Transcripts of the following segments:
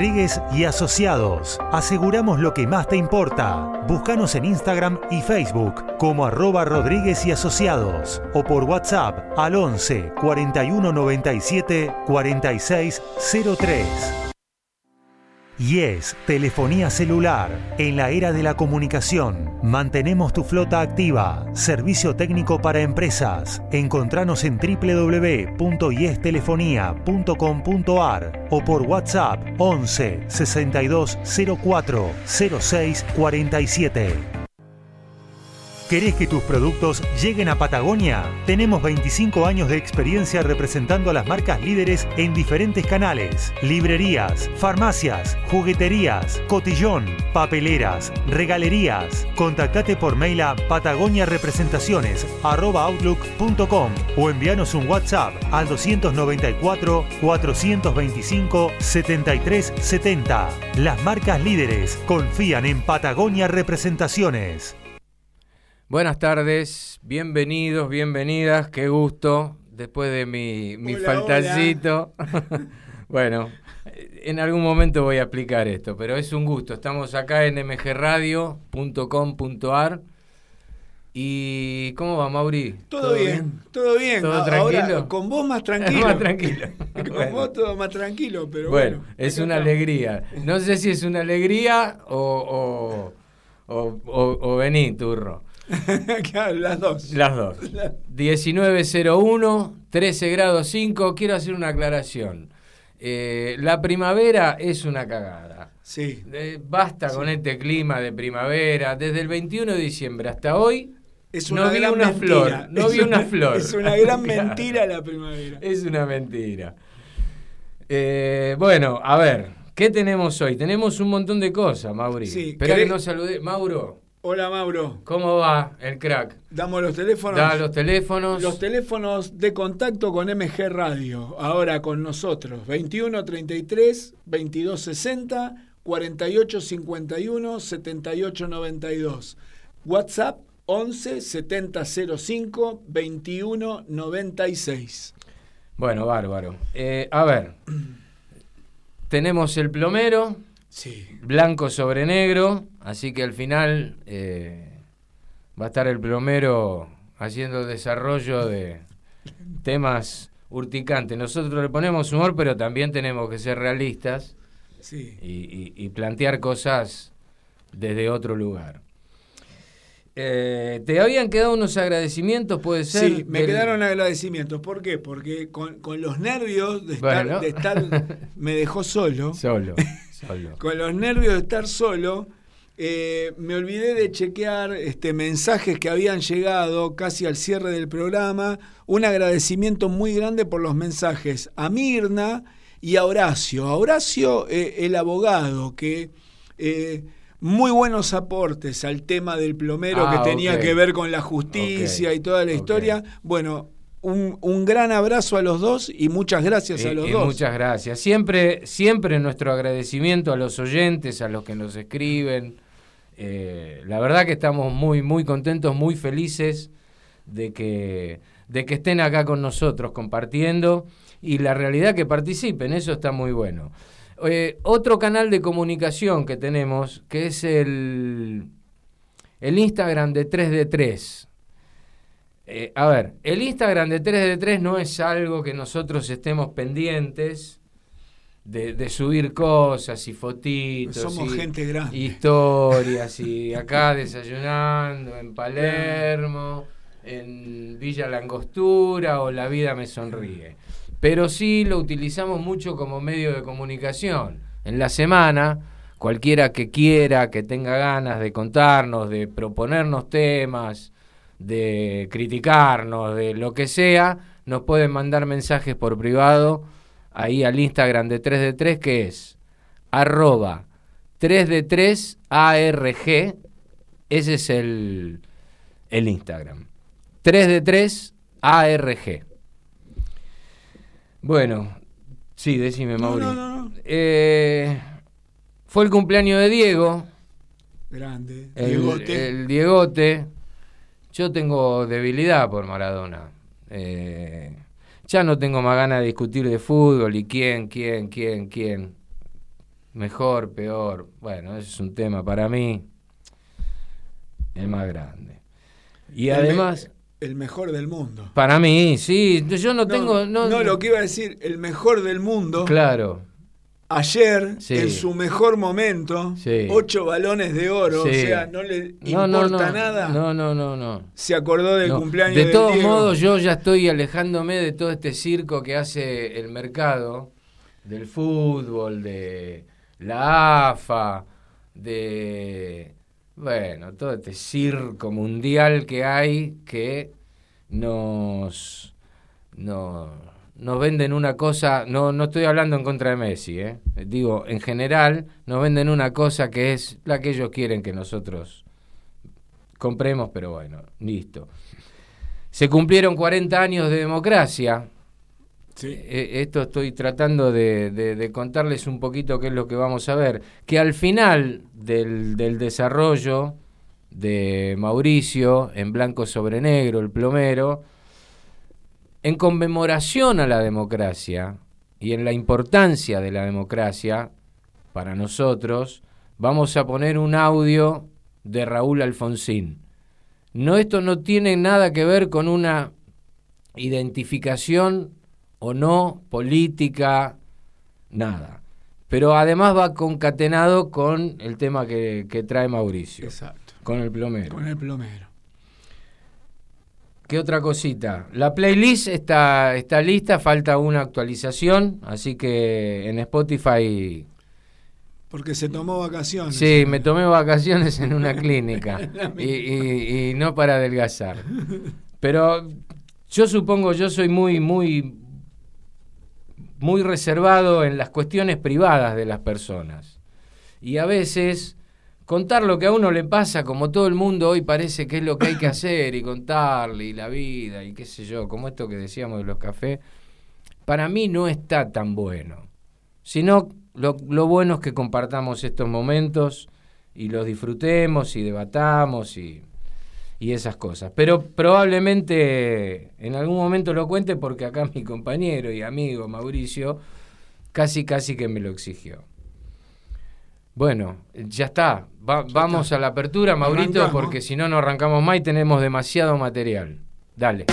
Rodríguez y Asociados. Aseguramos lo que más te importa. Búscanos en Instagram y Facebook como arroba Rodríguez y Asociados o por WhatsApp al 11 41 97 46 03. Yes, telefonía celular. En la era de la comunicación, mantenemos tu flota activa. Servicio técnico para empresas. Encontranos en www.yestelefonía.com.ar o por WhatsApp 11 62 04 06 47. ¿Querés que tus productos lleguen a Patagonia? Tenemos 25 años de experiencia representando a las marcas líderes en diferentes canales. Librerías, farmacias, jugueterías, cotillón, papeleras, regalerías. Contactate por mail a patagoniarepresentaciones.outlook.com o envíanos un WhatsApp al 294 425 7370. Las marcas líderes confían en Patagonia Representaciones. Buenas tardes, bienvenidos, bienvenidas, qué gusto, después de mi, mi faltacito. bueno, en algún momento voy a explicar esto, pero es un gusto. Estamos acá en mgradio.com.ar. ¿Y cómo va, Mauri? Todo, bien, todo bien. ¿Todo tranquilo? con vos más tranquilo. más tranquilo. con vos todo más tranquilo, pero bueno. Bueno, es una alegría. No sé si es una alegría o, o, o, o vení, turro. las dos. Las dos. 1901, 13 grados 5. Quiero hacer una aclaración. Eh, la primavera es una cagada. Sí. Eh, basta con este clima de primavera. Desde el 21 de diciembre hasta hoy. Es una no vi una flor. No vi una, flor. Es una gran mentira la primavera. Es una mentira. Eh, bueno, a ver. ¿Qué tenemos hoy? Tenemos un montón de cosas, Mauri. Sí, Espera que no saludé. Mauro. Hola Mauro. ¿Cómo va el crack? Damos los teléfonos. Da los teléfonos. Los teléfonos de contacto con MG Radio. Ahora con nosotros. 21 33 22 60 48 51 78 92. WhatsApp 11 70 05 21 96. Bueno, bárbaro. Eh, a ver. Tenemos el plomero. Sí. Blanco sobre negro, así que al final eh, va a estar el plomero haciendo desarrollo de temas urticantes. Nosotros le ponemos humor, pero también tenemos que ser realistas y, plantear cosas desde otro lugar. Eh, ¿Te habían quedado unos agradecimientos, puede ser? Sí, me quedaron agradecimientos. ¿Por qué? Porque con, los nervios de estar, de estar me dejó solo. Solo. Con los nervios de estar solo, eh, me olvidé de chequear este, mensajes que habían llegado casi al cierre del programa. Un agradecimiento muy grande por los mensajes a Mirna y a Horacio. A Horacio, eh, el abogado, que eh, muy buenos aportes al tema del plomero que ah, tenía que ver con la justicia y toda la historia. Bueno, un, gran abrazo a los dos y muchas gracias a los dos. Muchas gracias. Siempre, siempre nuestro agradecimiento a los oyentes, a los que nos escriben. Eh, la verdad que estamos muy, muy contentos, muy felices de que, de que estén acá con nosotros compartiendo y la realidad que participen, eso está muy bueno. Eh, otro canal de comunicación que tenemos, que es el, el Instagram de 3D3. Eh, a ver, el Instagram de 3D3 no es algo que nosotros estemos pendientes de, subir cosas y fotitos. Somos gente grande. Historias y acá desayunando en Palermo, en Villa Langostura o La Vida me sonríe. Pero sí lo utilizamos mucho como medio de comunicación. En la semana, cualquiera que quiera, que tenga ganas de contarnos, de proponernos temas, de criticarnos, de lo que sea, nos pueden mandar mensajes por privado ahí al Instagram de 3D3 que es arroba 3D3ARG, ese es el, el Instagram. 3D3ARG. Bueno, sí, decime, Mauri. Eh, fue el cumpleaños de Diego. Grande. El Diegote. Yo tengo debilidad por Maradona. Eh, ya no tengo más ganas de discutir de fútbol y quién, quién, quién, quién. mejor, peor. Bueno, ese es un tema para mí el más grande. Y El me- además, El mejor del mundo. para mí, sí, yo no, tengo... No, no, lo que iba a decir, el mejor del mundo. Claro, Ayer, Sí. en su mejor momento, Sí. ocho balones de oro, Sí. o sea, no le no, importa no, no, nada. No, no, no, no. Se acordó del cumpleaños De del todos Diego. modos, yo ya estoy alejándome de todo este circo que hace el mercado, del fútbol, de la AFA, de, bueno, todo este circo mundial que hay que nos, no- nos venden una cosa, no, no estoy hablando en contra de Messi, ¿eh? digo, en general nos venden una cosa que es la que ellos quieren que nosotros compremos, pero bueno, listo. Se cumplieron 40 años de democracia. Sí. Eh, Esto estoy tratando de, de- de contarles un poquito qué es lo que vamos a ver. Que al final del, del desarrollo de Mauricio, en blanco sobre negro, el plomero, en conmemoración a la democracia y en la importancia de la democracia para nosotros, vamos a poner un audio de Raúl Alfonsín. No, esto no tiene nada que ver con una identificación o no política, nada. Pero además va concatenado con el tema que, que trae Mauricio, Exacto. con el plomero. Con el plomero. ¿Qué otra cosita? La playlist está, está lista, falta una actualización, así que en Spotify... Porque se tomó vacaciones. Sí, me tomé vacaciones en una clínica y, y- y no para adelgazar. Pero yo supongo, yo soy muy, muy, muy reservado en las cuestiones privadas de las personas. Y a veces contar lo que a uno le pasa, como todo el mundo hoy parece que es lo que hay que hacer, y contarle, y la vida, y qué sé yo, como esto que decíamos de los cafés, para mí no está tan bueno. Sino lo, lo bueno es que compartamos estos momentos y los disfrutemos y debatamos y, y esas cosas. Pero probablemente en algún momento lo cuente porque acá mi compañero y amigo Mauricio casi casi que me lo exigió. Bueno, ya está. Va- vamos está. a la apertura, Maurito, Arrancamos. porque si no, no arrancamos más y tenemos demasiado material. Dale.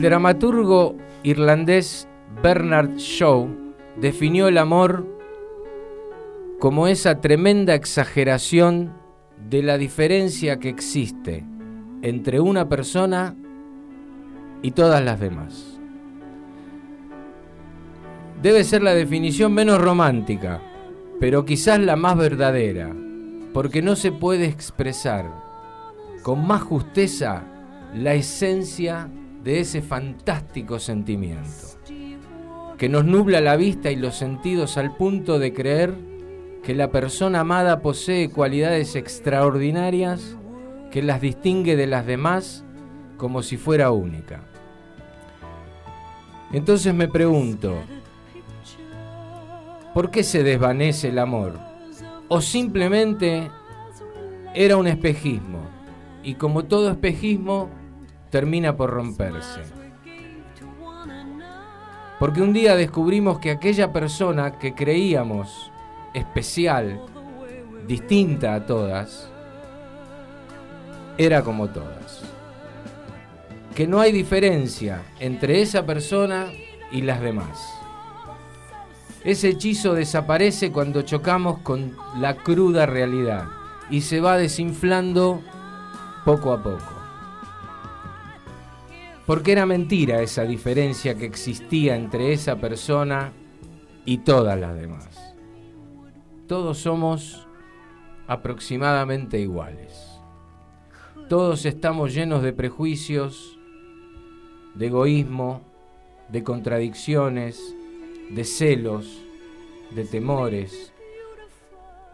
El dramaturgo irlandés Bernard Shaw definió el amor como esa tremenda exageración de la diferencia que existe entre una persona y todas las demás. Debe ser la definición menos romántica, pero quizás la más verdadera, porque no se puede expresar con más justeza la esencia de ese fantástico sentimiento, que nos nubla la vista y los sentidos al punto de creer que la persona amada posee cualidades extraordinarias que las distingue de las demás como si fuera única. Entonces me pregunto, ¿por qué se desvanece el amor? ¿O simplemente era un espejismo? Y como todo espejismo, termina por romperse. Porque un día descubrimos que aquella persona que creíamos especial, distinta a todas, era como todas. Que no hay diferencia entre esa persona y las demás. Ese hechizo desaparece cuando chocamos con la cruda realidad y se va desinflando poco a poco. Porque era mentira esa diferencia que existía entre esa persona y todas las demás. Todos somos aproximadamente iguales. Todos estamos llenos de prejuicios, de egoísmo, de contradicciones, de celos, de temores.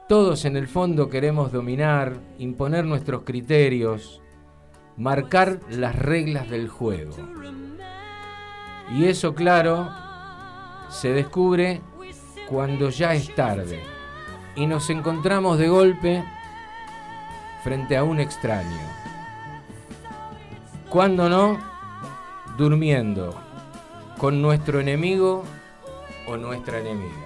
Todos en el fondo queremos dominar, imponer nuestros criterios, marcar las reglas del juego. Y eso, claro, se descubre cuando ya es tarde y nos encontramos de golpe frente a un extraño. Cuando no, durmiendo con nuestro enemigo o nuestra enemiga.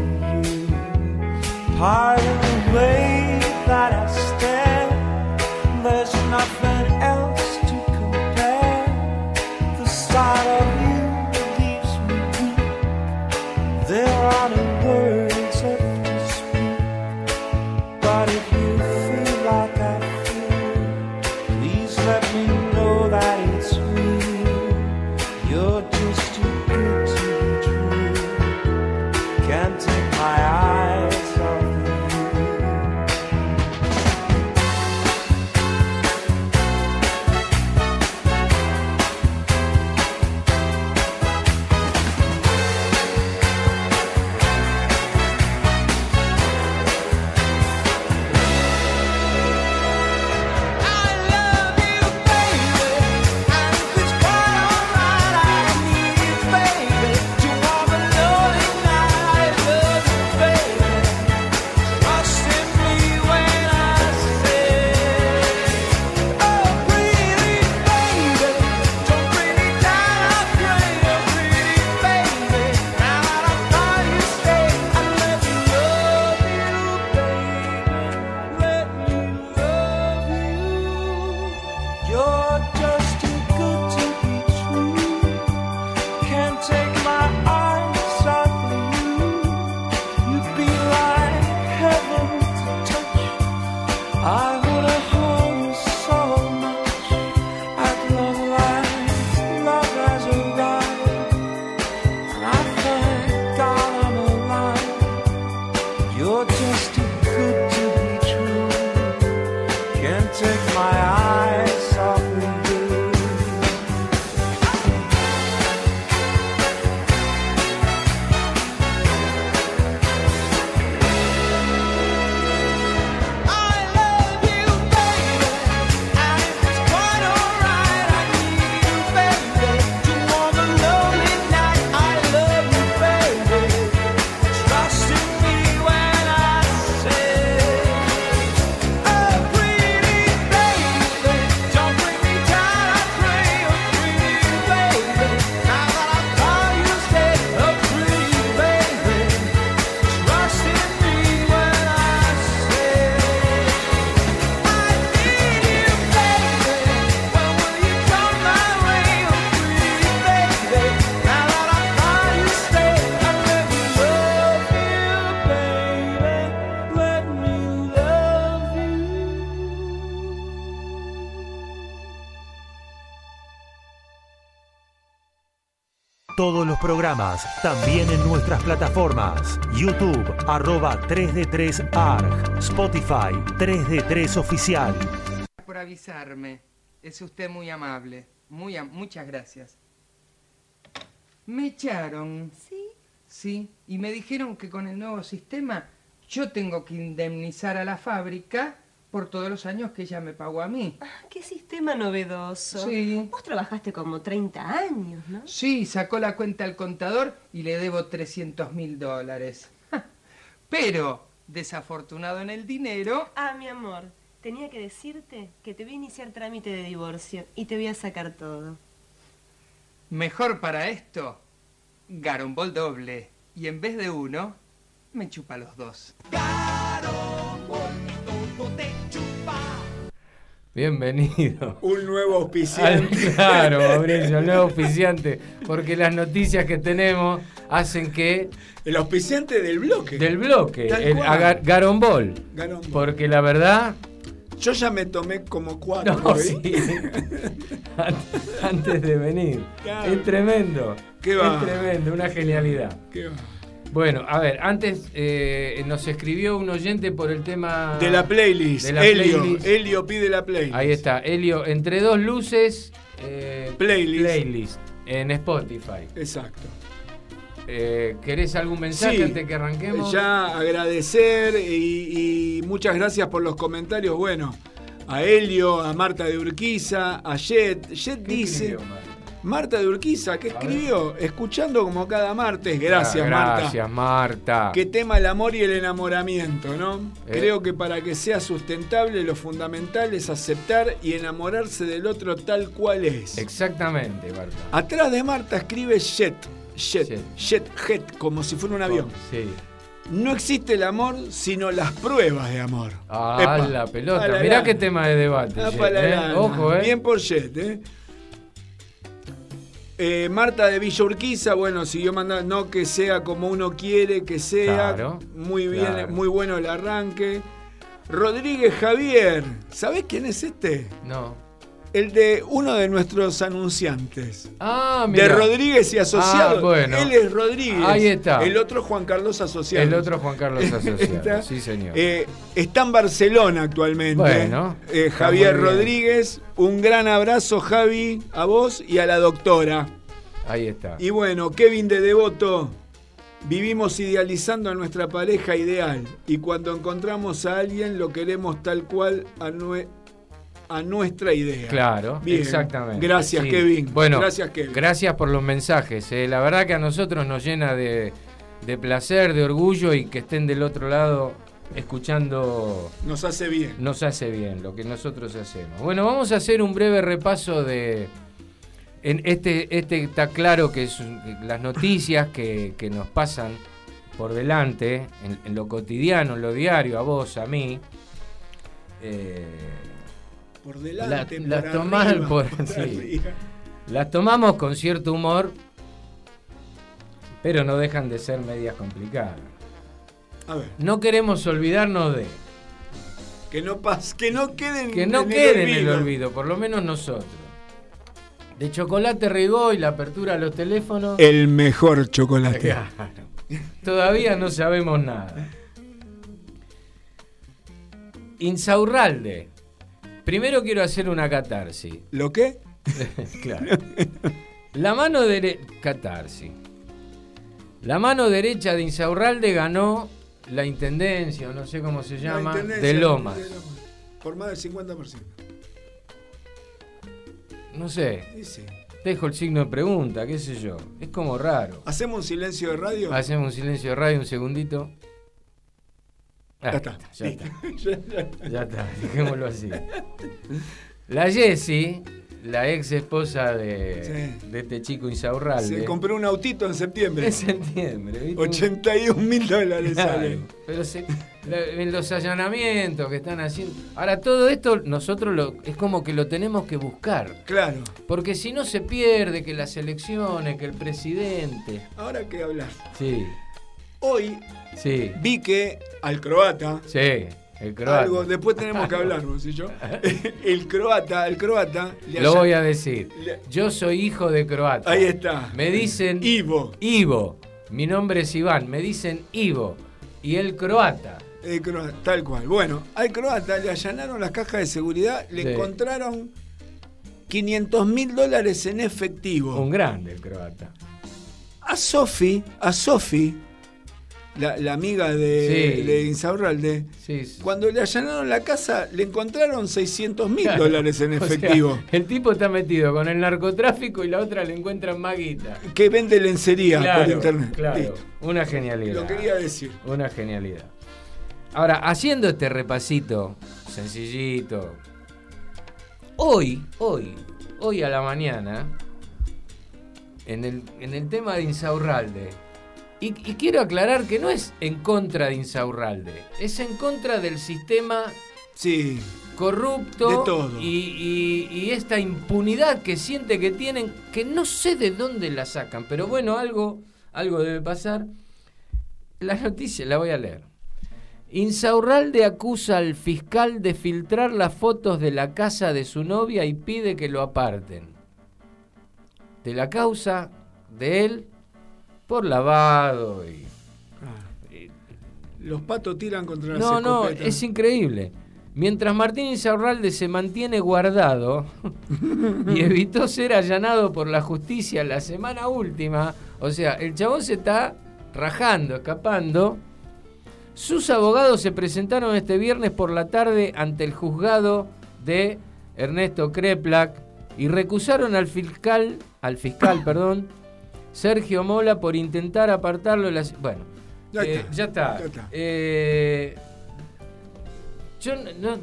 higher way. Programas, también en nuestras plataformas. YouTube, arroba 3D3ARG. Spotify, 3D3 Oficial. por avisarme. Es usted muy amable. Muy am- muchas gracias. Me echaron. ¿Sí? Sí, y me dijeron que con el nuevo sistema yo tengo que indemnizar a la fábrica por todos los años que ella me pagó a mí. Ah, qué sistema novedoso. Sí. Vos trabajaste como 30 años, ¿no? Sí, sacó la cuenta al contador y le debo 300 mil dólares. Pero, desafortunado en el dinero, Ah, mi amor, tenía que decirte que te voy a iniciar trámite de divorcio y te voy a sacar todo. mejor para esto, Garombol doble. Y en vez de uno, me chupa los dos. Bienvenido. Un nuevo Al- auspiciante. claro, Mauricio, el nuevo auspiciante. Porque las noticias que tenemos hacen que El auspiciante del bloque. del bloque, Tal el Garombol. Garombol. Porque la verdad. Yo ya me tomé como cuatro. No, sí. An- Antes de venir. Claro. Es tremendo. ¿Qué va? Es tremendo, una genialidad. ¿Qué va? Bueno, a ver, antes eh, nos escribió un oyente por el tema. De la playlist. de la Helio. playlist. Helio pide la playlist. Ahí está, Helio, entre dos luces. eh, Playlist. playlist en Spotify. Exacto. Eh, ¿Querés algún mensaje Sí, antes que arranquemos? Ya agradecer y, y muchas gracias por los comentarios. Bueno, a Helio, a Marta de Urquiza, a Jet. Jet ¿Qué dice. escribió, Marta? De Urquiza, que escribió, escuchando como cada martes. Gracias, Marta. Gracias, Marta. ¿Qué tema el amor y el enamoramiento, no? Eh. Creo que para que sea sustentable lo fundamental es aceptar y enamorarse del otro tal cual es. Exactamente, Marta. Atrás de Marta escribe Jet. Jet, Jet. jet, jet, como si fuera un avión. Sí. No existe el amor, sino las pruebas de amor. Ah, Epa. la pelota. La Mirá lana. qué tema de debate. Ah, Jet, ¿eh? Ojo, ¿eh? Bien por Jet, ¿eh? Eh, Marta de Villa Urquiza, bueno, siguió mandando, no que sea como uno quiere que sea. Claro, muy bien, claro. muy bueno el arranque. Rodríguez Javier, ¿sabés quién es este? No. El de uno de nuestros anunciantes. Ah, De mira. Rodríguez y Asociados. Ah, bueno. Él es Rodríguez. Ahí está. El otro Juan Carlos Asociados. El otro Juan Carlos Asociado. Está. sí, señor. Eh, está en Barcelona actualmente. Bueno, Eh, Javier. Rodríguez, un gran abrazo, Javi, a vos y a la doctora. Ahí está. Y bueno, Kevin de Devoto, vivimos idealizando a nuestra pareja ideal y cuando encontramos a alguien lo queremos tal cual a, a nuestra idea. Claro, Bien. exactamente. Gracias, Sí. Kevin. Bueno, Gracias, Kevin. gracias por los mensajes. eh. La verdad que a nosotros nos llena de, de placer, de orgullo y que estén del otro lado escuchando Nos hace bien. nos hace bien lo que nosotros hacemos. Bueno, vamos a hacer un breve repaso de. En este, este está claro que es las noticias que, que nos pasan por delante, en, en lo cotidiano, en lo diario, a vos, a mí. eh, Por delante, La- por las tomás arriba, por- por sí. las tomamos con cierto humor, pero no dejan de ser medias complicadas. A ver, No queremos olvidarnos de. que no pas, que no queden Que no en quede el en el olvido. por lo menos nosotros. De chocolate Rigó y la apertura a los teléfonos. El mejor chocolate. Claro. Todavía no sabemos nada. Insaurralde. Primero quiero hacer una catarsis. ¿Lo qué? claro. La mano derecha. Catarsis. La mano derecha de Insaurralde ganó la intendencia, o no sé cómo se La llama, de Lomas. de Lomas. Por más del 50%. No sé, sí. dejo el signo de pregunta, qué sé yo. Es como raro. ¿Hacemos un silencio de radio? Hacemos un silencio de radio un segundito. Ah, Ya está. Ya está. Ya, está, dejémoslo así. La Jessie, la ex esposa de, Sí. de este chico Insaurralde. Se compró un autito en septiembre. En septiembre, ¿viste? 81 mil dólares Claro, sale. Pero se- en los allanamientos que están haciendo. Ahora, todo esto nosotros lo, es como que lo tenemos que buscar. Claro. Porque si no se pierde que las elecciones, que el presidente. Ahora que hablar. Sí, Hoy sí, vi que al croata sí. El croata. Algo, después tenemos que hablar, vos y yo. El croata, el croata. le Lo voy a decir. le- Yo soy hijo de croata. Ahí está. Me dicen Ivo. Ivo. Mi nombre es Iván. Me dicen Ivo. Y el croata. El croata, tal cual. Bueno, al croata le allanaron las cajas de seguridad, le Sí. encontraron 500 mil dólares en efectivo. Un grande el croata. A Sofi, a Sofi, la, la amiga de, Sí. de Insaurralde, Sí, sí. cuando le allanaron la casa, le encontraron 600 mil Claro. dólares en O sea, efectivo. el tipo está metido con el narcotráfico y la otra le encuentran más guita. que vende lencería Claro, por internet. claro. Listo. Una genialidad. Lo quería decir. Una genialidad. Ahora, haciendo este repasito sencillito, hoy, hoy, hoy a la mañana, en el, en el tema de Insaurralde, y, y quiero aclarar que no es en contra de Insaurralde, es en contra del sistema Sí, corrupto De todo. Y, y- y esta impunidad que siente que tienen, que no sé de dónde la sacan, pero bueno, algo, algo debe pasar. La noticia la voy a leer. Insaurralde acusa al fiscal de filtrar las fotos de la casa de su novia y pide que lo aparten. De la causa de él por lavado y los patos tiran contra las no, no, es increíble. Mientras Martín Insaurralde se mantiene guardado y evitó ser allanado por la justicia la semana última, o sea, el chabón se está rajando, escapando. Sus abogados se presentaron este viernes por la tarde ante el juzgado de Ernesto Kreplak y recusaron al fiscal, al fiscal, perdón, Sergio Mola por intentar apartarlo de las bueno, Ya eh, está, ya está. ya está. Eh, yo no,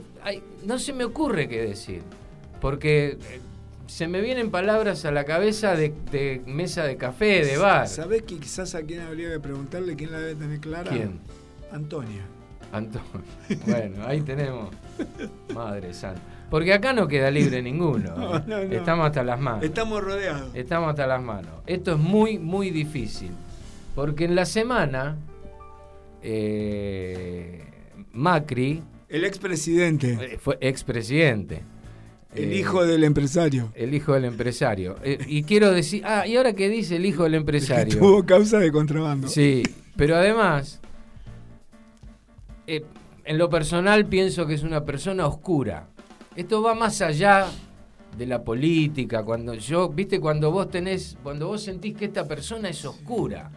no- se me ocurre qué decir, porque eh, se me vienen palabras a la cabeza de, de mesa de café, de bar. ¿Sabés que quizás a quién habría que preguntarle quién la debe tener clara? ¿Quién? Antonia. Antonio. Bueno, ahí tenemos. Madre santa. Porque acá no queda libre ninguno. No, no, no. Estamos hasta las manos. Estamos rodeados. Estamos hasta las manos. Esto es muy, muy difícil. Porque en la semana, eh, Macri El expresidente, eh, fue expresidente. el Eh, hijo del empresario. El hijo del empresario. Eh, y quiero decir. Ah, ¿y ahora qué dice el hijo del Que empresario? tuvo causa de contrabando. Sí, pero además, eh, en lo personal pienso que es una persona oscura. Esto va más allá de la política. Cuando yo, viste, cuando vos tenés, cuando vos sentís que esta persona es oscura.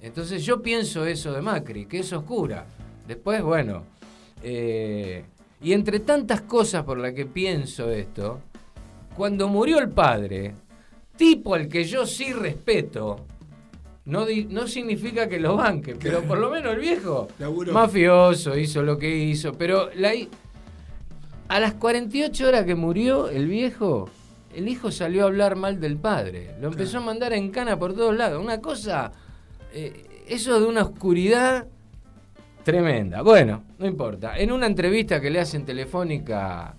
Entonces yo pienso eso de Macri, que es oscura. Después, bueno, eh, y entre tantas cosas por las que pienso esto, cuando murió el padre, tipo al que yo sí respeto, no, di- no significa que lo banque, pero por lo menos el viejo, mafioso, hizo lo que hizo, pero la a las 48 horas que murió el viejo, el hijo salió a hablar mal del padre, lo empezó a mandar en cana por todos lados, una cosa, eh, eso de una oscuridad tremenda. Bueno, no importa, en una entrevista que le hacen telefónica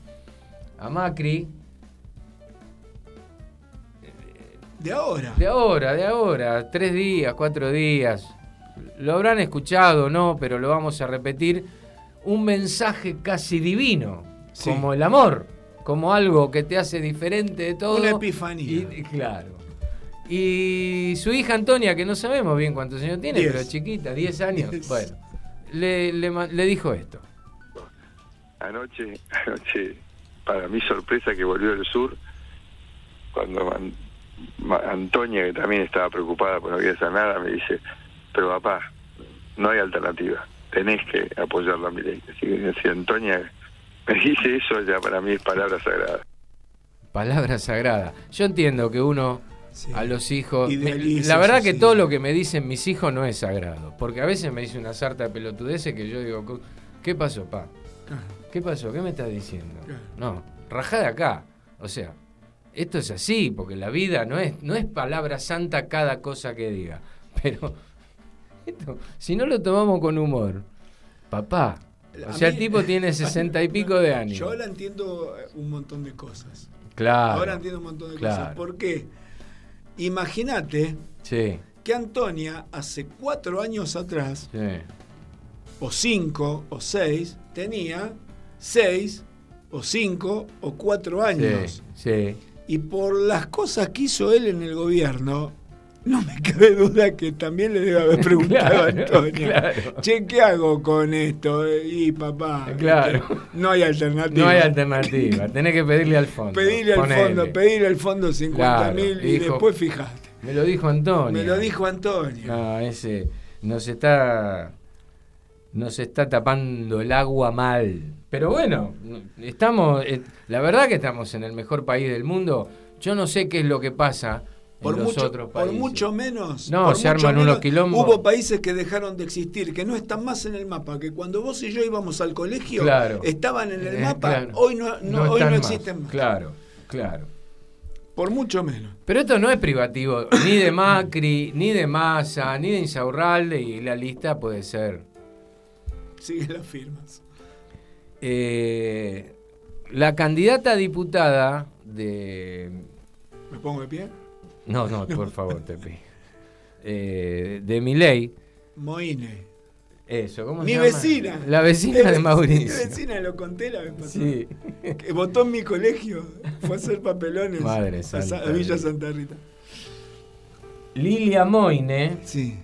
a Macri, De ahora. De ahora, de ahora, tres días, cuatro días. Lo habrán escuchado, ¿no? Pero lo vamos a repetir. Un mensaje casi divino, Sí. como el amor, como algo que te hace diferente de todo. Una epifanía. Y, y claro. Y su hija Antonia, que no sabemos bien cuántos años tiene, Diez. pero es chiquita, 10 años. Diez. Bueno, le, le dijo esto. Anoche, anoche, para mi sorpresa que volvió del sur, cuando Man- Ma- Antonia, que también estaba preocupada por no quería hacer nada, me dice, pero papá, no hay alternativa, tenés que apoyarlo a mi ley. Así que si Antonia me dice eso, ya para mí es palabra sagrada. Palabra sagrada. Yo entiendo que uno Sí. a los hijos. Idealiza la verdad que todo lo que me dicen mis hijos no es sagrado. Porque a veces me dice una sarta de pelotudeces que yo digo, "Co- ¿qué pasó, pa? ¿Qué pasó? ¿Qué me estás diciendo? No, rajá de acá. O sea, esto es así, porque la vida no es, no es palabra santa cada cosa que diga. Pero esto, si no lo tomamos con humor, papá. O sea, el tipo tiene sesenta y pico de años. Yo ahora entiendo eh, un montón de cosas. Claro. Ahora entiendo un montón de claro. cosas. ¿Por qué? Imagínate Sí, que Antonia hace cuatro años atrás, sí. o cinco, o seis, tenía seis o cinco o cuatro años. Sí, sí. Y por las cosas que hizo él en el gobierno, no me cabe duda que también le debe haber preguntado a Antonio. claro. Che, ¿qué hago con esto? Y papá, Claro. este, no hay alternativa. No hay alternativa. Tenés que pedirle al fondo. Pedirle al Ponele. fondo, pedirle al fondo 50 mil y dijo- después fijate. Me lo dijo Antonio. Me lo dijo Antonio. No, ese nos está nos está tapando el agua mal. Pero bueno, estamos eh, la verdad que estamos en el mejor país del mundo. Yo no sé qué es lo que pasa Por mucho, por mucho menos. No, por se arman unos quilombos. Hubo países que dejaron de existir, que no están más en el mapa, que cuando vos y yo íbamos al colegio Claro. estaban en el Eh, mapa, claro. hoy no, no- hoy no más. existen más. Claro, claro. Por mucho menos. Pero esto no es privativo ni de Macri, ni de Massa, ni de Insaurralde y la lista puede ser. Sigue las firmas. Eh, la candidata a diputada de ¿Me pongo de pie? No, no, por favor, te pido. Eh, de Miley, Moine. eso, ¿cómo se Mi llama? vecina. La vecina de Mi Mauricio. vecina, lo conté la vez pasada. Sí. Que votó en mi colegio. Fue a hacer papelones. Madre a, santa. Sa- a Villa Santa Rita. Lilia Moine, Sí.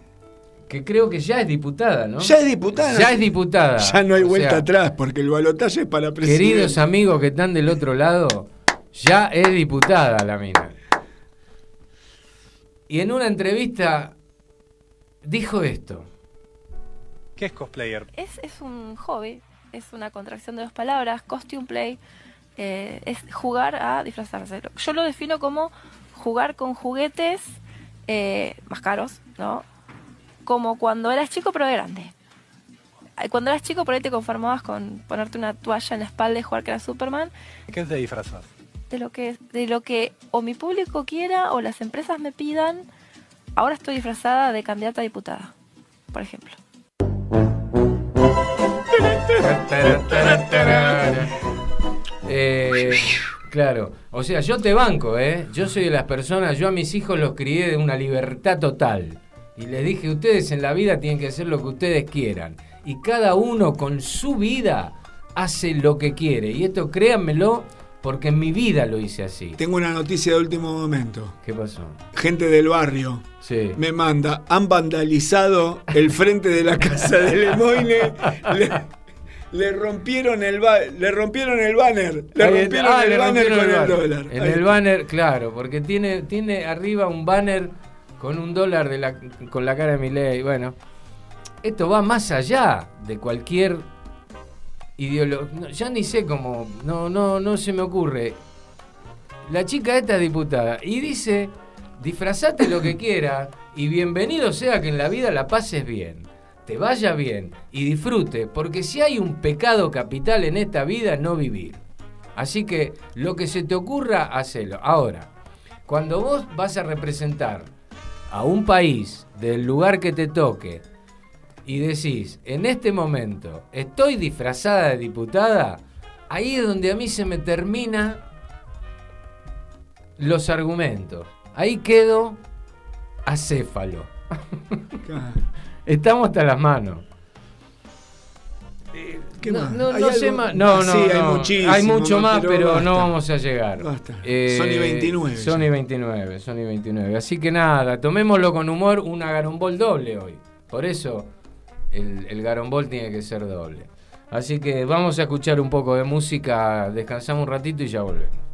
que creo que ya es diputada, ¿no? Ya es diputada. Ya es diputada. Ya no hay O vuelta sea, atrás porque el balotaje es para presidente. Queridos amigos que están del otro lado, ya es diputada la mina. Y en una entrevista dijo esto. ¿Qué es cosplayer? Es, es un hobby, es una contracción de dos palabras, costume play, eh, es jugar a disfrazarse. Yo lo defino como jugar con juguetes eh, más caros, ¿no? Como cuando eras chico pero de grande. Cuando eras chico por ahí te conformabas con ponerte una toalla en la espalda y jugar que era Superman, ¿Qué te disfrazas? De lo que de lo que o mi público quiera o las empresas me pidan. Ahora estoy disfrazada de candidata a diputada, por ejemplo. Eh, claro, o sea, yo te banco, ¿eh? Yo soy de las personas, yo a mis hijos los crié de una libertad total. Y les dije, ustedes en la vida tienen que hacer lo que ustedes quieran. Y cada uno con su vida hace lo que quiere. Y esto créanmelo, porque en mi vida lo hice así. Tengo una noticia de último momento. ¿Qué pasó? Gente del barrio Sí. me manda, han vandalizado el frente de la casa de Lemoine. Le, le rompieron el ba- le rompieron el banner. Le Ahí rompieron Ah, el le banner rompieron con el, dólar. En el banner, claro, porque tiene, tiene arriba un banner con un dólar de la, con la cara de Milei. Bueno, esto va más allá de cualquier ideología. ya ni sé cómo, no, no, no se me ocurre. La chica esta es diputada y dice, disfrazate lo que quieras y bienvenido sea que en la vida la pases bien, te vaya bien y disfrute, porque si hay un pecado capital en esta vida, no vivir. Así que lo que se te ocurra, hacelo. Ahora, cuando vos vas a representar a un país del lugar que te toque y decís, en este momento estoy disfrazada de diputada, ahí es donde a mí se me termina los argumentos. Ahí quedo acéfalo. Estamos hasta las manos. ¿Qué no, más? no, ¿Hay no sé más. No, no, sí, hay no. muchísimo, Hay mucho más, pero pero no vamos a llegar. Basta. Eh, Sony 29 ya. Sony 29, Sony 29. Así que nada, tomémoslo con humor, una Garombol doble hoy. Por eso el, el Garombol tiene que ser doble. Así que vamos a escuchar un poco de música, descansamos un ratito y ya volvemos.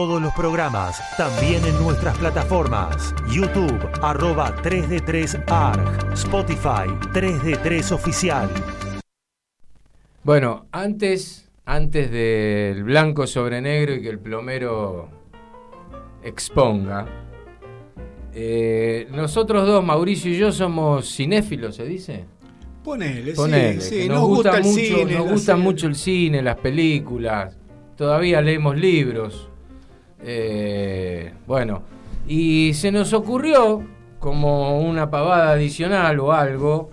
Todos los programas también en nuestras plataformas. YouTube, arroba 3D3ARG. Spotify, 3D3 Oficial. Bueno, antes, antes del blanco sobre negro y que el plomero exponga, eh, nosotros dos, Mauricio y yo, somos cinéfilos, ¿se dice? Ponele, Ponele, sí, sí. nos, Nos, gusta, el mucho, cine. nos gusta serie. mucho el cine, las películas, todavía leemos libros. Eh, bueno, y se nos ocurrió, como una pavada adicional o algo,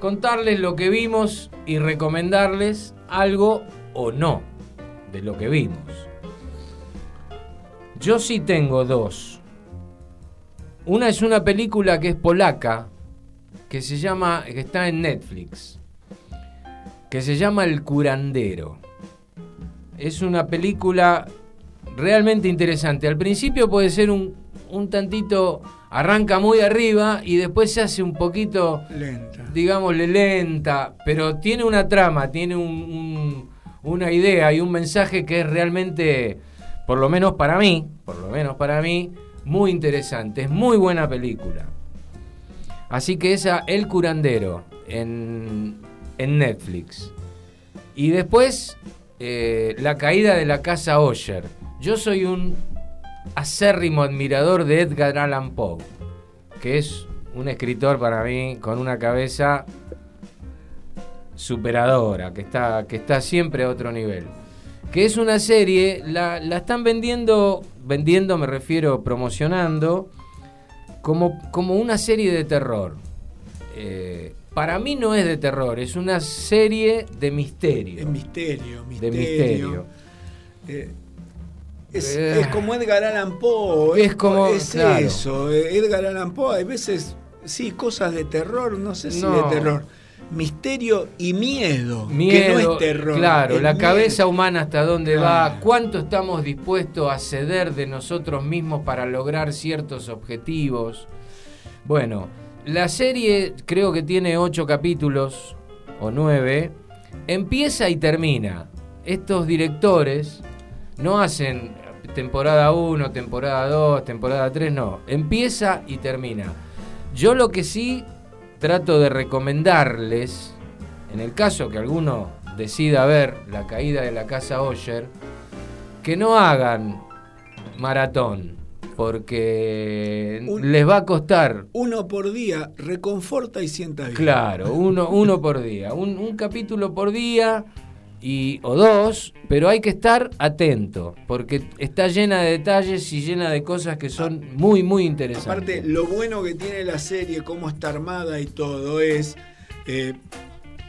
contarles lo que vimos y recomendarles algo o no de lo que vimos. Yo sí tengo dos. Una es una película que es polaca, que se llama, que está en Netflix, que se llama El curandero. Es una película realmente interesante. Al principio puede ser un, un tantito, arranca muy arriba y después se hace un poquito, Lenta. digámosle, lenta, pero tiene una trama, tiene un- un- una idea y un mensaje que es realmente, por lo menos para mí, por lo menos para mí, muy interesante. Es muy buena película. Así que esa, El Curandero, en, en Netflix. Y después, eh, La caída de la casa Osher. Yo soy un acérrimo admirador de Edgar Allan Poe, que es un escritor para mí con una cabeza superadora, que está, que está siempre a otro nivel. Que es una serie, la, la están vendiendo, vendiendo me refiero promocionando, como, como una serie de terror. Eh, para mí no es de terror, es una serie de misterio. Misterio, de misterio. misterio. Eh, es, Eh. es como Edgar Allan Poe. Es como- Es claro. eso. eh, Edgar Allan Poe, hay veces, sí, cosas de terror, no sé si No. de terror. Misterio y miedo. Miedo, que no es terror. Claro, la miedo. cabeza humana hasta dónde va, cuánto estamos dispuestos a ceder de nosotros mismos para lograr ciertos objetivos. Bueno, la serie creo que tiene ocho capítulos o nueve. Empieza y termina. Estos directores no hacen temporada 1, temporada 2, temporada 3, no. Empieza y termina. Yo lo que sí trato de recomendarles, en el caso que alguno decida ver la caída de la casa Osher, que no hagan maratón, porque Un- les va a costar, Uno por día reconforta y sienta bien. claro, uno, uno por día, un, un capítulo por día y, o dos, pero hay que estar atento, porque está llena de detalles y llena de cosas que son muy, muy interesantes. Aparte, lo bueno que tiene la serie, cómo está armada y todo, es. eh,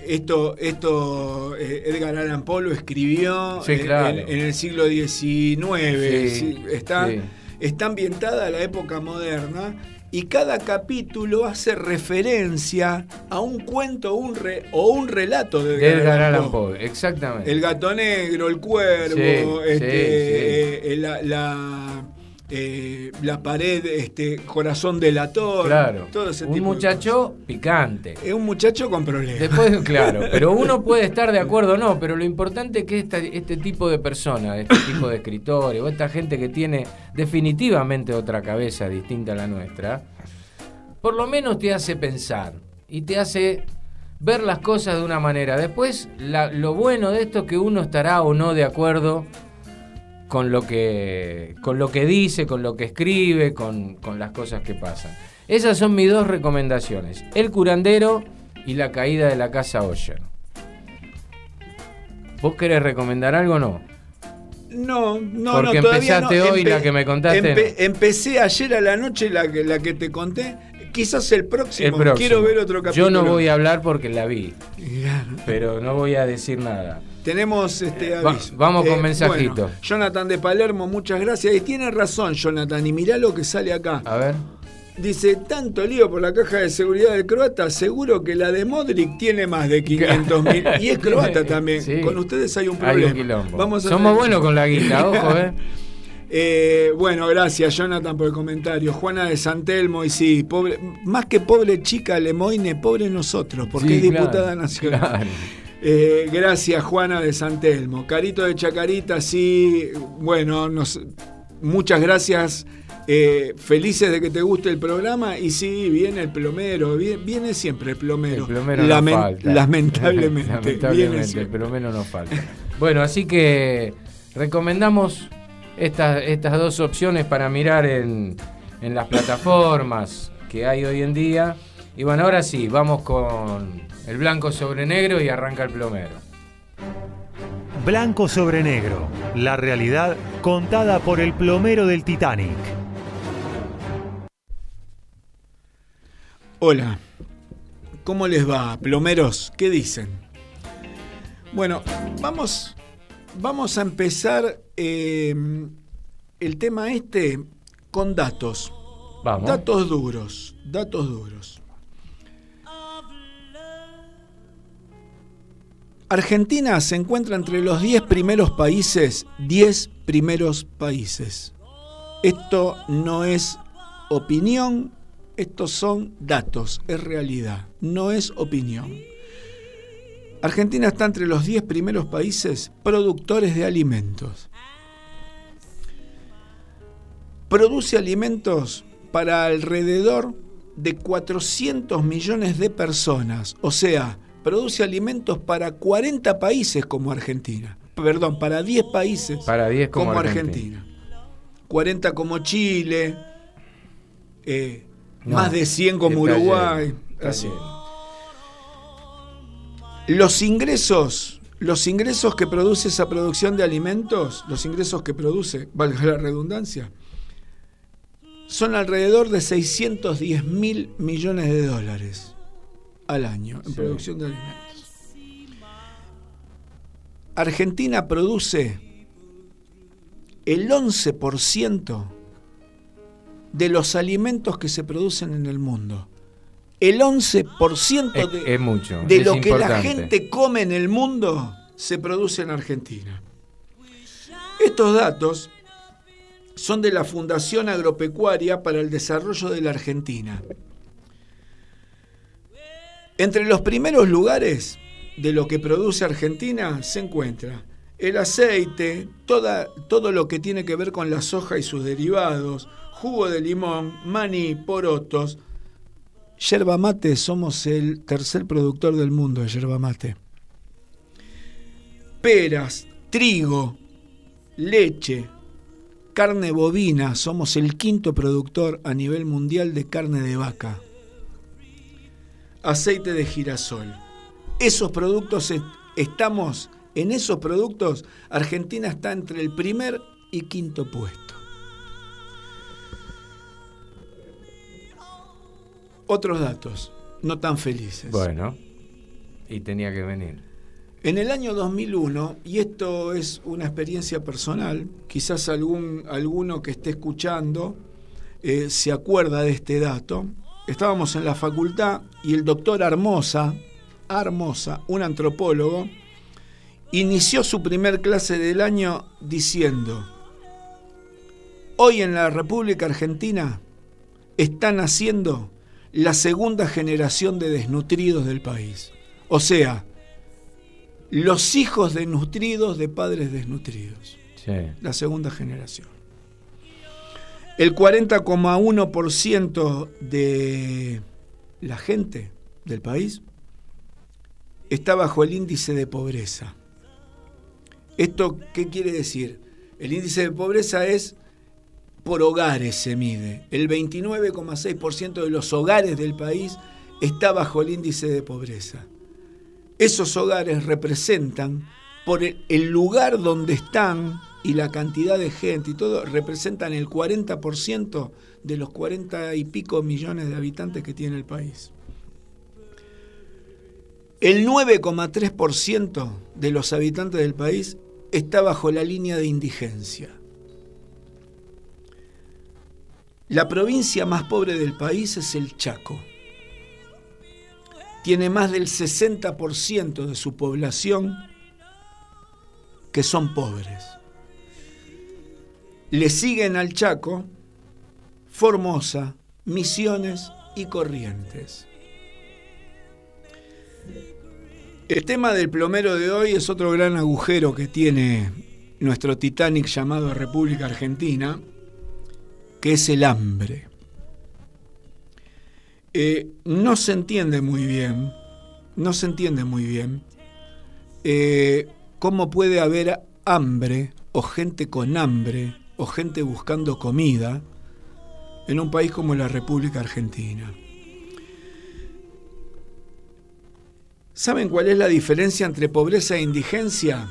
esto, esto eh, Edgar Allan Poe lo escribió Sí, en- claro. en, en el siglo XIX. Sí, sí, está. Está ambientada a la época moderna y cada capítulo hace referencia a un cuento un re- o un relato de Edgar, Allan Poe. Poe, exactamente. El gato negro, el cuervo, Sí, este, sí, sí. eh, la, la- eh, La pared, este, Corazón delator. Claro. Todo ese un tipo de muchacho picante. Es un muchacho con problemas. Después, claro, pero uno puede estar de acuerdo o no, pero lo importante es que esta- este tipo de personas, este tipo de escritores, o esta gente que tiene definitivamente otra cabeza distinta a la nuestra, por lo menos te hace pensar y te hace ver las cosas de una manera. Después, la- lo bueno de esto es que uno estará o no de acuerdo con lo que, con lo que dice, con lo que escribe, con, con las cosas que pasan. Esas son mis dos recomendaciones. El curandero y la caída de la casa Osher. ¿Vos querés recomendar algo o no? No, no, Porque no, empezaste no. hoy la que me contaste, empe- Empecé ayer a la noche la que, la que te conté. Quizás el próximo. El próximo. Quiero ver otro capítulo. Yo no voy a hablar porque la vi. Pero no voy a decir nada. Tenemos este Va- aviso. vamos con Eh, mensajito. bueno, Jonathan de Palermo, muchas gracias. Y tiene razón, Jonathan. Y mirá lo que sale acá. A ver. Dice, tanto lío por la caja de seguridad del croata, seguro que la de Modric tiene más de 500 mil. Y es croata también. Sí. Con ustedes hay un Hay problema. un quilombo. Vamos a Somos buenos con la guita, ojo, eh. Eh, bueno, gracias Jonathan por el comentario. Juana de Santelmo, y sí, pobre, más que pobre chica Lemoine, pobre nosotros, porque Sí, es claro, diputada nacional. claro. Eh, gracias Juana de Santelmo. Carito de Chacarita, sí, bueno, nos, muchas gracias. eh, felices de que te guste el programa y sí, viene el plomero, viene, viene siempre el plomero. El plomero no Lamen- falta. Lamentablemente. Lamentablemente, el plomero no falta. Bueno, así que recomendamos estas, estas dos opciones para mirar en, en las plataformas que hay hoy en día. Y bueno, ahora sí, vamos con el blanco sobre negro y arranca el plomero. Blanco sobre negro. La realidad contada por el plomero del Titanic. Hola, ¿cómo les va, plomeros? ¿Qué dicen? Bueno, vamos, vamos a empezar eh, el tema este con datos. Vamos. Datos duros, datos duros. Argentina se encuentra entre los 10 primeros países, 10 primeros países. Esto no es opinión, estos son datos, es realidad, no es opinión. Argentina está entre los 10 primeros países productores de alimentos. Produce alimentos para alrededor de 400 millones de personas, o sea, produce alimentos para 40 países como Argentina. Perdón, para 10 países Para 10 como, como Argentina. Argentina. 40 como Chile, eh, No, más de 100 como Uruguay. así. Los ingresos, los ingresos que produce esa producción de alimentos, los ingresos que produce, valga la redundancia, son alrededor de 610 mil millones de dólares al año en Sí. producción de alimentos. Argentina produce el 11% de los alimentos que se producen en el mundo. El 11% Es, de, es mucho. de lo que la gente come en el mundo se produce en Argentina. Estos datos son de la Fundación Agropecuaria para el Desarrollo de la Argentina. Entre los primeros lugares de lo que produce Argentina se encuentra el aceite, todo lo que tiene que ver con la soja y sus derivados, jugo de limón, maní, porotos. Yerba mate, somos el tercer productor del mundo de yerba mate. Peras, trigo, leche, carne bovina, somos el quinto productor a nivel mundial de carne de vaca. Aceite de girasol. Esos productos est- estamos en esos productos Argentina está entre el primer y quinto puesto. Otros datos no tan felices. Bueno, y tenía que venir. En el año 2001, y esto es una experiencia personal, quizás algún, alguno que esté escuchando eh, se acuerda de este dato, estábamos en la facultad y el doctor Armosa, Armosa, un antropólogo, inició su primer clase del año diciendo, Hoy en la República Argentina están naciendo la segunda generación de desnutridos del país. O sea, los hijos desnutridos de padres desnutridos. Sí. La segunda generación. El 40,1% de la gente del país está bajo el índice de pobreza. ¿Esto qué quiere decir? El índice de pobreza es por hogares se mide. El 29,6% de los hogares del país está bajo el índice de pobreza. Esos hogares representan, por el, lugar donde están y la cantidad de gente y todo, representan el 40% de los 40 y pico millones de habitantes que tiene el país. El 9,3% de los habitantes del país está bajo la línea de indigencia. La provincia más pobre del país es el Chaco. Tiene más del 60% de su población que son pobres. Le siguen al Chaco Formosa, Misiones y Corrientes. El tema del plomero de hoy es otro gran agujero que tiene nuestro Titanic llamado República Argentina, que es el hambre. Eh, no se entiende muy bien, no se entiende muy bien eh, cómo puede haber hambre o gente con hambre o gente buscando comida en un país como la República Argentina. ¿Saben cuál es la diferencia entre pobreza e indigencia?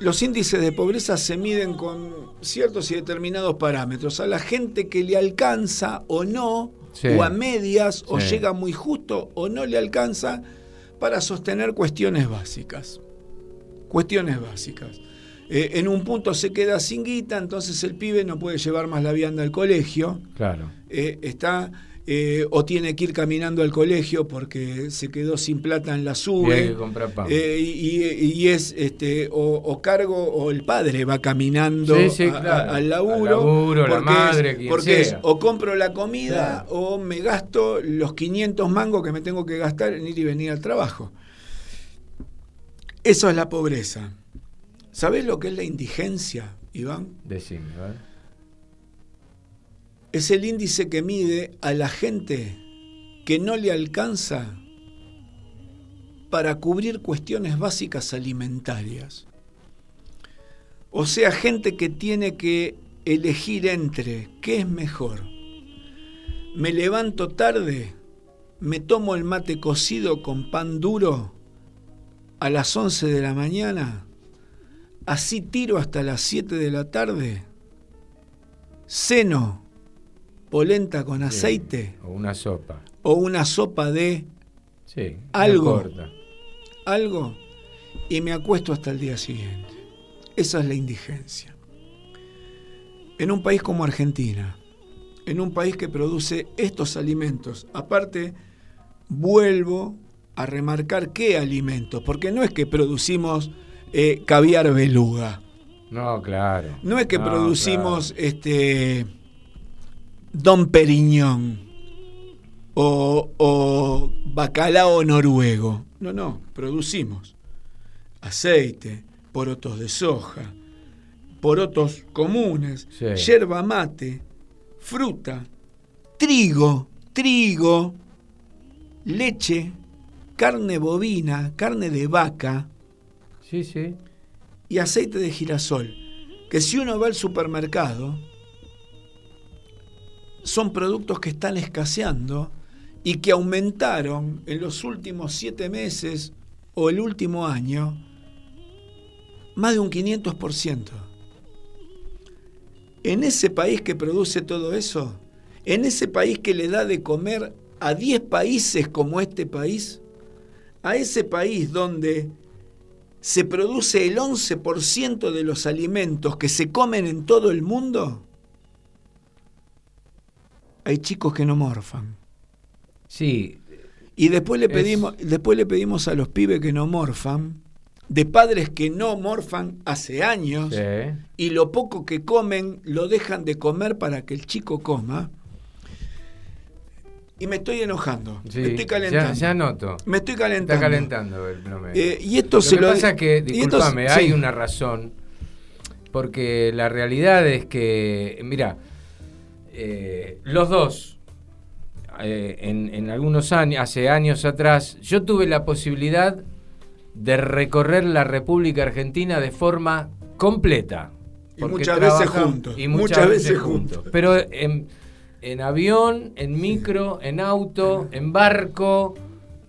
Los índices de pobreza se miden con ciertos y determinados parámetros. A la gente que le alcanza o no, Sí. o a medias, o llega muy justo o no le alcanza para sostener cuestiones básicas. Cuestiones básicas. Eh, en un punto se queda sin guita, entonces el pibe no puede llevar más la vianda al colegio Claro. eh, está eh, o tiene que ir caminando al colegio porque se quedó sin plata en la Y sube. pan. Eh, y, y- y es este o, o cargo o el padre va caminando Sí, sí, a- a- claro. al laburo, Al laburo, la porque es- madre, quien porque es o compro la comida o me gasto los 500 mangos que me tengo que gastar en ir y venir al trabajo. Eso es la pobreza. ¿Sabés lo que es la indigencia, Iván? Decime, ¿vale? es el índice que mide a la gente que no le alcanza para cubrir cuestiones básicas alimentarias. O sea, gente que tiene que elegir entre qué es mejor. Me levanto tarde, me tomo el mate cocido con pan duro a las 11 de la mañana, así tiro hasta las 7 de la tarde, ceno polenta con aceite O una sopa. o una sopa de Sí. Algo. algo y me acuesto hasta el día siguiente. Esa es la indigencia. En un país como Argentina, en un país que produce estos alimentos, aparte, vuelvo a remarcar qué alimentos, porque no es que producimos eh, caviar beluga, No, claro. no es que No, producimos este Don Periñón o, o bacalao noruego. No, no, producimos aceite, porotos de soja, porotos comunes, Sí. yerba mate, fruta, trigo, trigo, leche, carne bovina, carne de vaca Sí, sí. y aceite de girasol, que si uno va al supermercado, son productos que están escaseando y que aumentaron en los últimos siete meses o el último año más de un 500%. En ese país que produce todo eso, en ese país que le da de comer a 10 países como este país, a ese país donde se produce el 11% de los alimentos que se comen en todo el mundo, hay chicos que no morfan. Sí, Y después le Es- pedimos, después le pedimos a los pibes que no morfan, de padres que no morfan hace años Sí. y lo poco que comen lo dejan de comer para que el chico coma. Y me estoy enojando, Sí, me estoy calentando. Ya, ya noto. Me estoy Está calentando. calentando el promedio. Eh, y esto lo se que lo pasa que, y esto- discúlpame, sí. hay una razón. Porque la realidad es que, mira, eh, los dos, eh, en, en algunos años, hace años atrás, yo tuve la posibilidad de recorrer la República Argentina de forma completa. Y muchas veces juntos, Y muchas, muchas veces, veces juntos. juntos. Pero en, avión, en micro, en auto, en barco,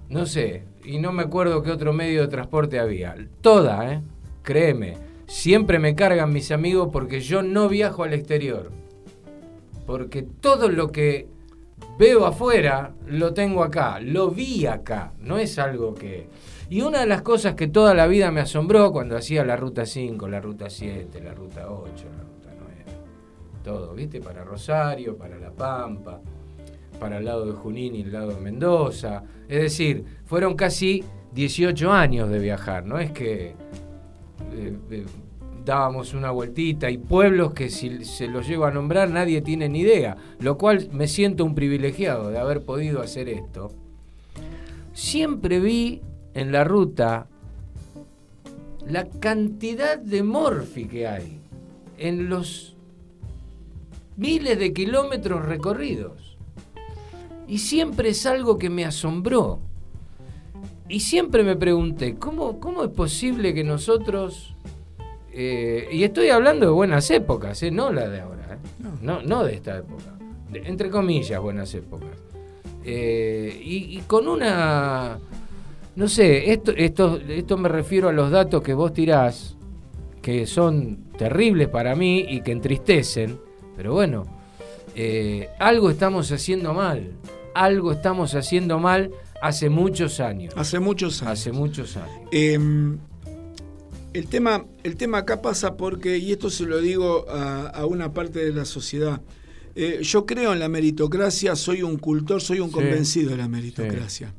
no sé, y no me acuerdo qué otro medio de transporte había. Toda, ¿eh? Créeme. Siempre me cargan mis amigos porque yo no viajo al exterior. Porque todo lo que veo afuera lo tengo acá, lo vi acá, no es algo que... Y una de las cosas que toda la vida me asombró cuando hacía la ruta 5, la ruta 7, la ruta 8, la ruta 9, todo, ¿viste? Para Rosario, para La Pampa, para el lado de Junín y el lado de Mendoza. Es decir, fueron casi 18 años de viajar, no es que eh, eh, dábamos una vueltita y pueblos que si se los llego a nombrar nadie tiene ni idea, lo cual me siento un privilegiado de haber podido hacer esto. Siempre vi en la ruta la cantidad de morfi que hay en los miles de kilómetros recorridos. Y siempre es algo que me asombró. Y siempre me pregunté, ¿cómo, cómo es posible que nosotros... eh, y estoy hablando de buenas épocas, ¿eh? no la de ahora, ¿eh? no. no de esta época, de- entre comillas buenas épocas. Eh, y, y con una... No sé, esto, esto, esto me refiero a los datos que vos tirás, que son terribles para mí y que entristecen, pero bueno, eh, algo estamos haciendo mal, algo estamos haciendo mal hace muchos años. Hace muchos años. Hace muchos años. Eh, el, tema, el tema acá pasa porque, y esto se lo digo a, a una parte de la sociedad, eh, yo creo en la meritocracia, soy un cultor, soy un Sí. convencido de la meritocracia.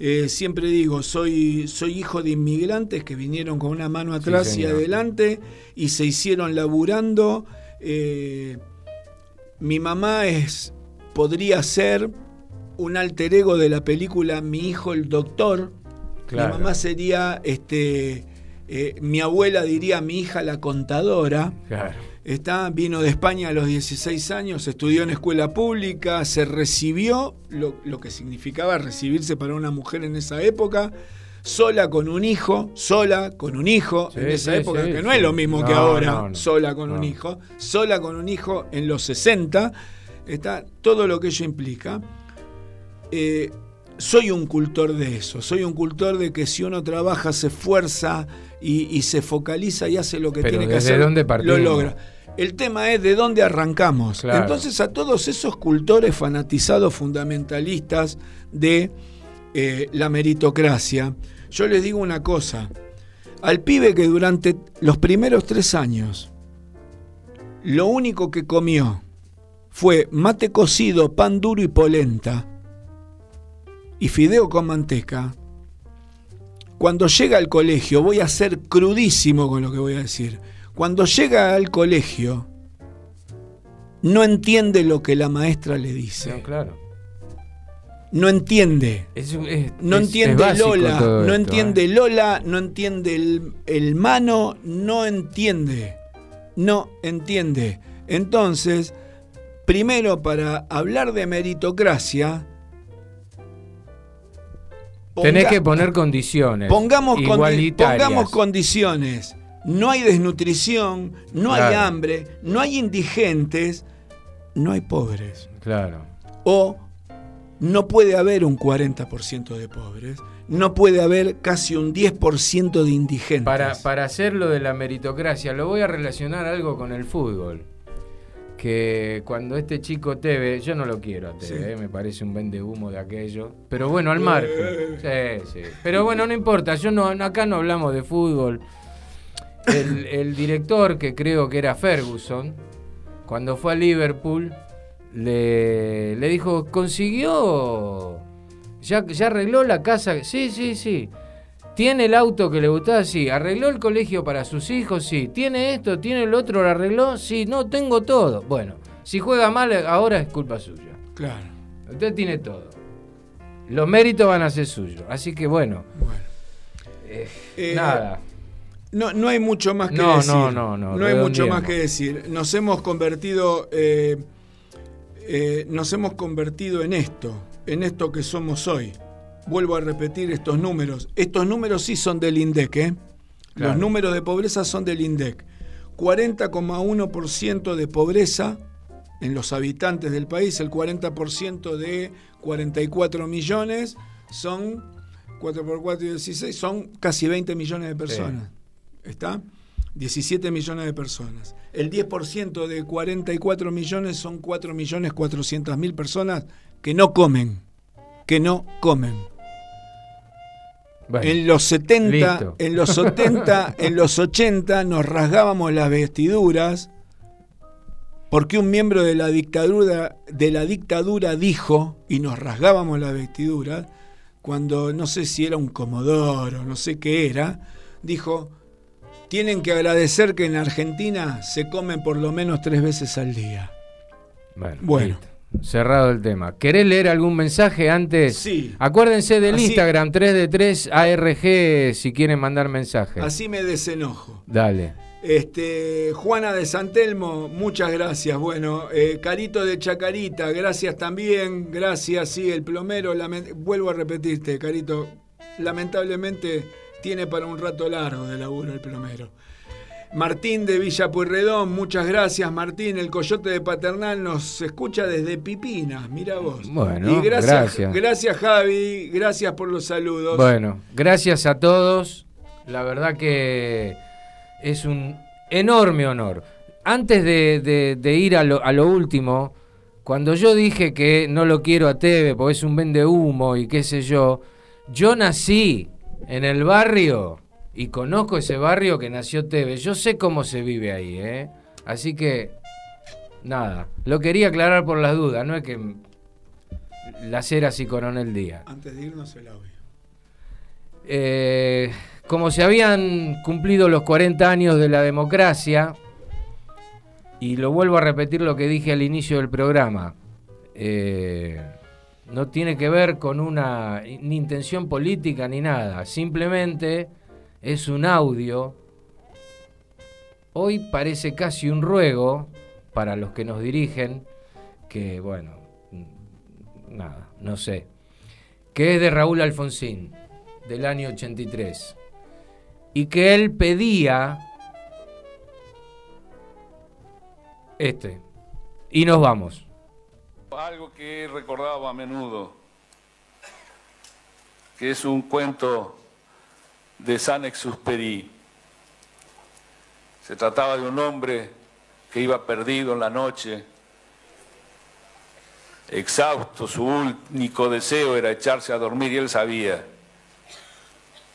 Eh, siempre digo, soy, soy hijo de inmigrantes que vinieron con una mano atrás y adelante y se hicieron laburando. Eh, mi mamá es, podría ser un alter ego de la película Mi hijo el doctor. Claro. Mi mamá sería, este, eh, mi abuela diría mi hija la contadora. Claro. Está, vino de España a los 16 años, estudió en escuela pública, se recibió, lo, lo que significaba recibirse para una mujer en esa época, sola con un hijo, sola con un hijo Sí, en esa sí, época, sí, que no es lo mismo que ahora, no, no. sola con un hijo, sola con un hijo en los 60, está todo lo que ello implica. Eh, soy un cultor de eso, soy un cultor de que si uno trabaja, se esfuerza y, y se focaliza y hace lo que Pero tiene que ¿desde hacer, dónde lo logra. El tema es de dónde arrancamos. Claro. Entonces a todos esos cultores fanatizados fundamentalistas de eh, la meritocracia, yo les digo una cosa. Al pibe que durante los primeros tres años lo único que comió fue mate cocido, pan duro y polenta y fideo con manteca, cuando llega al colegio, voy a ser crudísimo con lo que voy a decir, cuando llega al colegio, no entiende lo que la maestra le dice. Claro. No entiende. Es- es- No entiende Lola, no esto, entiende ¿eh? Lola, no entiende el, el mano, no entiende. No entiende. Entonces, primero para hablar de meritocracia, Tenés que poner condiciones. pongamos, condi- igualitarias. pongamos condiciones. No hay desnutrición, no hay hambre, no hay indigentes, no hay pobres. Claro. O no puede haber un 40% de pobres, no puede haber casi un 10% de indigentes. Para, para hacer lo de la meritocracia, lo voy a relacionar algo con el fútbol. Que cuando este chico Teve, yo no lo quiero a Teve, Sí. eh, me parece un vende humo de aquello. Pero bueno, al margen. Sí, sí. Pero bueno, no importa, yo no, acá no hablamos de fútbol. El, el director, que creo que era Ferguson, cuando fue a Liverpool, le, le dijo, consiguió, ya, ya arregló la casa. Sí, sí, sí. ¿Tiene el auto que le gustaba? Sí. ¿Arregló el colegio para sus hijos? Sí. ¿Tiene esto? ¿Tiene el otro? ¿Lo arregló? Sí. No, tengo todo. Bueno, si juega mal ahora es culpa suya. Claro. Usted tiene todo. Los méritos van a ser suyos. Así que bueno. Eh, Eh, nada. No, no hay mucho más que No, decir. no, no, no, hay mucho más que decir. Nos hemos convertido. eh, eh, nos hemos convertido en esto. En esto que somos hoy. Vuelvo a repetir estos números. Estos números sí son del INDEC, ¿eh? Claro. Los números de pobreza son del INDEC. 40,1% de pobreza en los habitantes del país, el 40% de 44 millones son 4 por 4 y 16, son casi 20 millones de personas. ¿Está? 17 millones de personas. El 10% de 44 millones son 4 millones 400 mil personas que no comen. Que no comen. Bueno, en los 70, listo. en los 70, en los 80 nos rasgábamos las vestiduras porque un miembro de la dictadura de la dictadura dijo y nos rasgábamos las vestiduras cuando no sé si era un comodoro, no sé qué era, dijo tienen que agradecer que en Argentina se comen por lo menos tres veces al día. Bueno, Bueno. cerrado el tema. ¿Querés leer algún mensaje antes? Sí. Acuérdense del Así- Instagram 3 de 3 ARG si quieren mandar mensajes. Así me desenojo. Dale. Este, Juana de Santelmo, muchas gracias. Bueno, eh, Carito de Chacarita, gracias también. Gracias, sí, el plomero. Vuelvo a repetirte, Carito. Lamentablemente tiene para un rato largo de laburo el plomero. Martín de Villa Pueyrredón, muchas gracias, Martín. El coyote de Paternal nos escucha desde Pipinas, mira vos. Bueno, y gracias, gracias. gracias, Javi. Gracias por los saludos. Bueno, gracias a todos. La verdad que es un enorme honor. Antes de, de- de ir a lo, a lo último, cuando yo dije que no lo quiero a Teve porque es un vende humo y qué sé yo, yo nací en el barrio y conozco ese barrio que nació Teve. Yo sé cómo se vive ahí, ¿eh? Así que, nada, lo quería aclarar por las dudas, no es que las eras y Coronel Díaz. Antes de irnos el audio. Eh, como se habían cumplido los 40 años de la democracia, y lo vuelvo a repetir lo que dije al inicio del programa, eh, no tiene que ver con una ni intención política ni nada, simplemente es un audio. Hoy parece casi un ruego para los que nos dirigen, que bueno, nada, no sé, que es de Raúl Alfonsín del año 83 y que él pedía este. Y nos vamos Algo que he recordado a menudo, que es un cuento de Saint-Exupéry. Se trataba de un hombre que iba perdido en la noche, exhausto, su único deseo era echarse a dormir y él sabía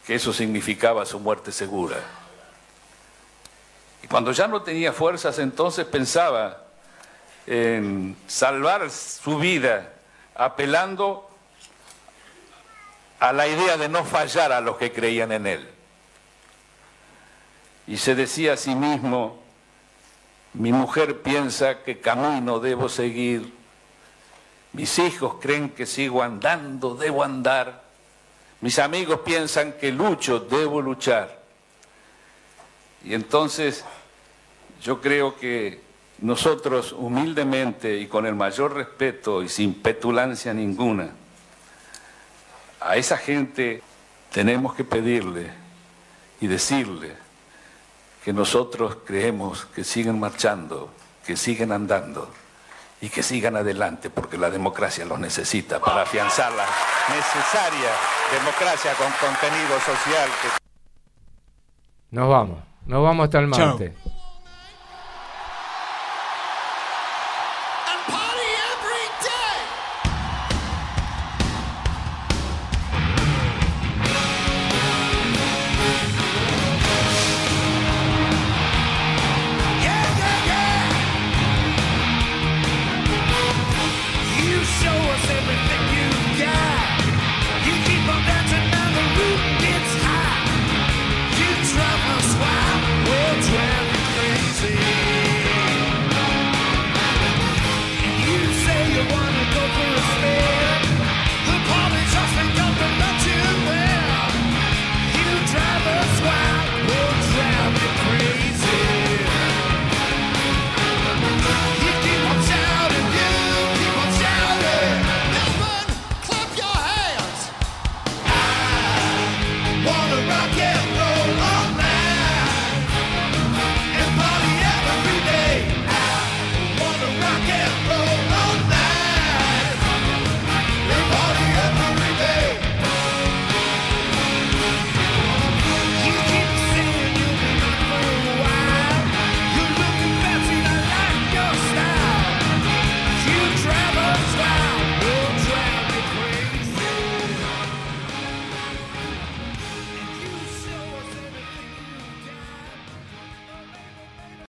que eso significaba su muerte segura. Y cuando ya no tenía fuerzas, entonces pensaba en salvar su vida apelando a la idea de no fallar a los que creían en él. Y se decía a sí mismo, mi mujer piensa que camino debo seguir, mis hijos creen que sigo andando, debo andar, mis amigos piensan que lucho, debo luchar. Y entonces yo creo que nosotros humildemente y con el mayor respeto y sin petulancia ninguna, a esa gente tenemos que pedirle y decirle que nosotros creemos que siguen marchando, que siguen andando y que sigan adelante porque la democracia los necesita para afianzar la necesaria democracia con contenido social que nos vamos nos vamos hasta el martes